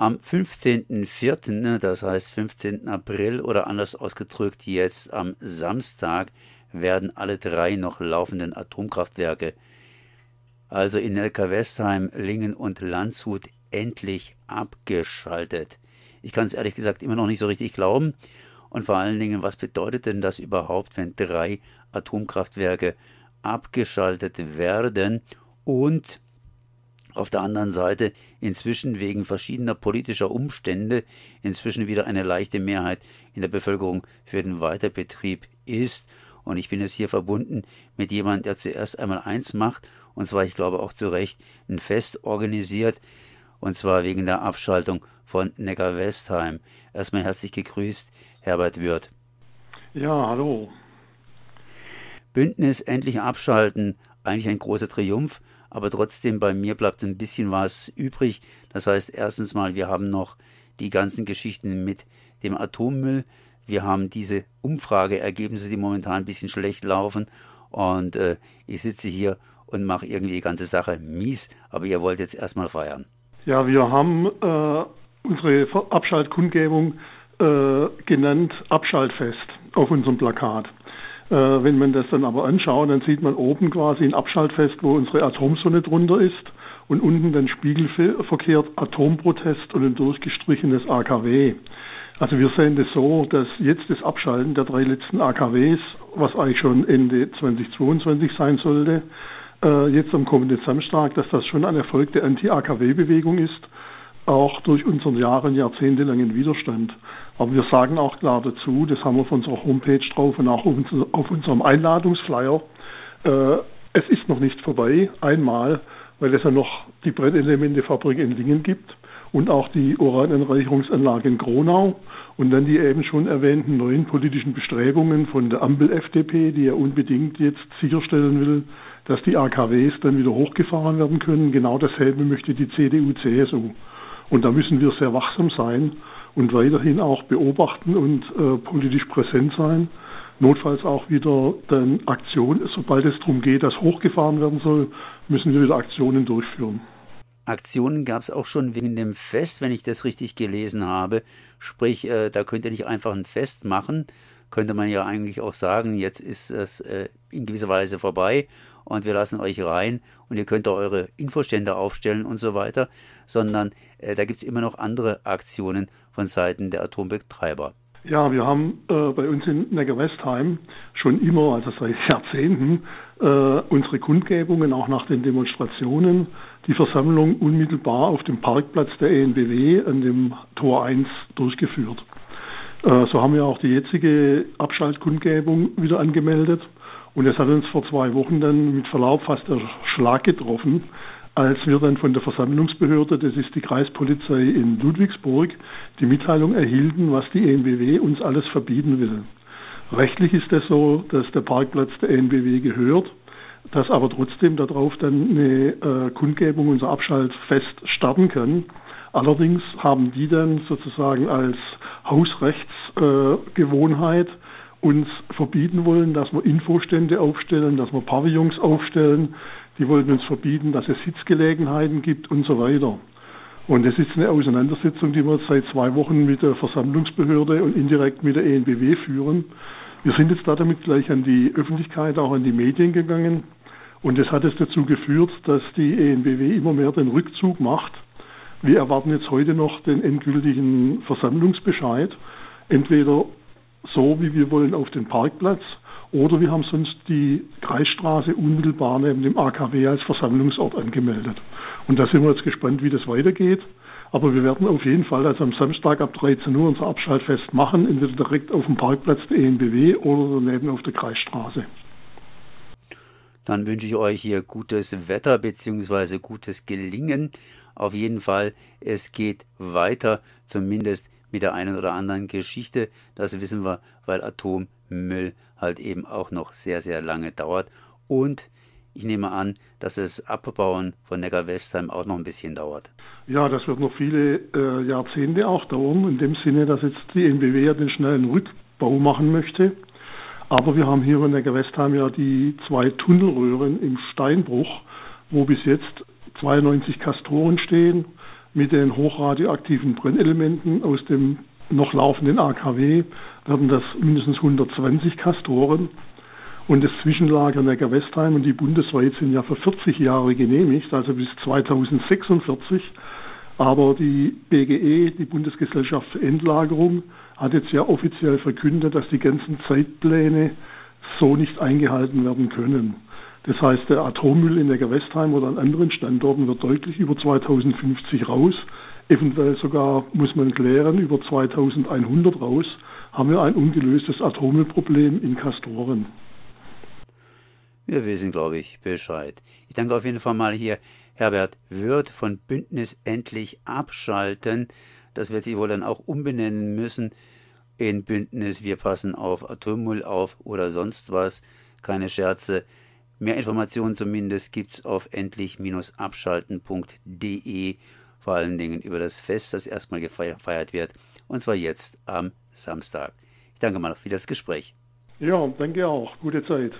Am 15.04., das heißt 15. April oder anders ausgedrückt jetzt am Samstag, werden alle drei noch laufenden Atomkraftwerke, also in Neckarwestheim, Lingen und Landshut, endlich abgeschaltet. Ich kann es ehrlich gesagt immer noch nicht so richtig glauben. Und vor allen Dingen, was bedeutet denn das überhaupt, wenn drei Atomkraftwerke abgeschaltet werden und auf der anderen Seite inzwischen wegen verschiedener politischer Umstände inzwischen wieder eine leichte Mehrheit in der Bevölkerung für den Weiterbetrieb ist. Und ich bin jetzt hier verbunden mit jemandem, der zuerst einmal eins macht, und zwar, ich glaube auch zu Recht, ein Fest organisiert, und zwar wegen der Abschaltung von Neckar-Westheim. Erstmal herzlich gegrüßt, Herbert Wirth. Ja, hallo. Bündnis endlich abschalten, eigentlich ein großer Triumph, aber trotzdem bei mir bleibt ein bisschen was übrig. Das heißt, erstens mal, wir haben noch die ganzen Geschichten mit dem Atommüll. Wir haben diese Umfrageergebnisse, die momentan ein bisschen schlecht laufen. Und äh, ich sitze hier und mache irgendwie die ganze Sache mies, aber ihr wollt jetzt erstmal feiern. Ja, wir haben äh, unsere Abschaltkundgebung äh, genannt Abschaltfest auf unserem Plakat. Äh, wenn man das dann aber anschaut, dann sieht man oben quasi ein Abschaltfest, wo unsere Atomsonne drunter ist und unten dann spiegelverkehrt Atomprotest und ein durchgestrichenes AKW. Also wir sehen das so, dass jetzt das Abschalten der drei letzten AKWs, was eigentlich schon Ende 2022 sein sollte, äh, jetzt am kommenden Samstag, dass das schon ein Erfolg der Anti-AKW-Bewegung ist, auch durch unseren Jahren, jahrzehntelangen Widerstand. Aber wir sagen auch klar dazu, das haben wir auf unserer Homepage drauf und auch auf unserem Einladungsflyer, äh, es ist noch nicht vorbei, einmal, weil es ja noch die Brettelementefabrik in Lingen gibt und auch die Urananreicherungsanlage in Gronau und dann die eben schon erwähnten neuen politischen Bestrebungen von der Ampel-FDP, die ja unbedingt jetzt sicherstellen will, dass die AKWs dann wieder hochgefahren werden können. Genau dasselbe möchte die CDU-CSU. Und da müssen wir sehr wachsam sein und weiterhin auch beobachten und äh, politisch präsent sein. Notfalls auch wieder dann Aktionen, sobald es darum geht, dass hochgefahren werden soll, müssen wir wieder Aktionen durchführen. Aktionen gab es auch schon wegen dem Fest, wenn ich das richtig gelesen habe. Sprich, äh, da könnt ihr nicht einfach ein Fest machen, könnte man ja eigentlich auch sagen, jetzt ist es äh, in gewisser Weise vorbei und wir lassen euch rein und ihr könnt da eure Infostände aufstellen und so weiter, sondern äh, da gibt es immer noch andere Aktionen von Seiten der Atombetreiber. Ja, wir haben äh, bei uns in Neckar-Westheim schon immer, also seit Jahrzehnten, äh, unsere Kundgebungen auch nach den Demonstrationen, die Versammlung unmittelbar auf dem Parkplatz der ENBW an dem Tor 1 durchgeführt. Äh, so haben wir auch die jetzige Abschaltkundgebung wieder angemeldet. Und es hat uns vor zwei Wochen dann mit Verlaub fast der Schlag getroffen, als wir dann von der Versammlungsbehörde, das ist die Kreispolizei in Ludwigsburg, die Mitteilung erhielten, was die ENBW uns alles verbieten will. Rechtlich ist es das so, dass der Parkplatz der ENBW gehört, dass aber trotzdem darauf dann eine äh, Kundgebung, unser Abschaltfest starten kann. Allerdings haben die dann sozusagen als Hausrechtsgewohnheit äh, uns verbieten wollen, dass wir Infostände aufstellen, dass wir Pavillons aufstellen. Die wollten uns verbieten, dass es Sitzgelegenheiten gibt und so weiter. Und es ist eine Auseinandersetzung, die wir seit zwei Wochen mit der Versammlungsbehörde und indirekt mit der ENBW führen. Wir sind jetzt da damit gleich an die Öffentlichkeit, auch an die Medien gegangen. Und das hat es dazu geführt, dass die ENBW immer mehr den Rückzug macht. Wir erwarten jetzt heute noch den endgültigen Versammlungsbescheid. Entweder so, wie wir wollen, auf den Parkplatz. Oder wir haben sonst die Kreisstraße unmittelbar neben dem AKW als Versammlungsort angemeldet. Und da sind wir jetzt gespannt, wie das weitergeht. Aber wir werden auf jeden Fall also am Samstag ab 13 Uhr unser Abschaltfest machen, entweder direkt auf dem Parkplatz der ENBW oder daneben auf der Kreisstraße. Dann wünsche ich euch hier gutes Wetter bzw. gutes Gelingen. Auf jeden Fall, es geht weiter, zumindest mit der einen oder anderen Geschichte. Das wissen wir, weil Atommüll halt eben auch noch sehr, sehr lange dauert. Und ich nehme an, dass das Abbauen von Neckar-Westheim auch noch ein bisschen dauert. Ja, das wird noch viele äh, Jahrzehnte auch dauern, in dem Sinne, dass jetzt die NBW ja den schnellen Rückbau machen möchte. Aber wir haben hier in Neckar-Westheim ja die zwei Tunnelröhren im Steinbruch, wo bis jetzt 92 Kastoren stehen, mit den hochradioaktiven Brennelementen aus dem noch laufenden AKW werden das mindestens 120 Kastoren. Und das Zwischenlager Neckar-Westheim und die bundesweit sind ja für 40 Jahre genehmigt, also bis 2046. Aber die BGE, die Bundesgesellschaft für Endlagerung, hat jetzt ja offiziell verkündet, dass die ganzen Zeitpläne so nicht eingehalten werden können. Das heißt, der Atommüll in Neckar-Westheim oder an anderen Standorten wird deutlich über 2050 raus. Eventuell sogar muss man klären, über 2100 raus haben wir ein ungelöstes Atommüllproblem in Castoren. Wir wissen, glaube ich, Bescheid. Ich danke auf jeden Fall mal hier Herbert Wirth von Bündnis Endlich Abschalten. Das wird sich wohl dann auch umbenennen müssen in Bündnis Wir passen auf Atommüll auf oder sonst was. Keine Scherze. Mehr Informationen zumindest gibt es auf endlich-abschalten.de, vor allen Dingen über das Fest, das erstmal gefeiert wird, und zwar jetzt am Samstag. Ich danke mal für das Gespräch. Ja, danke auch. Gute Zeit.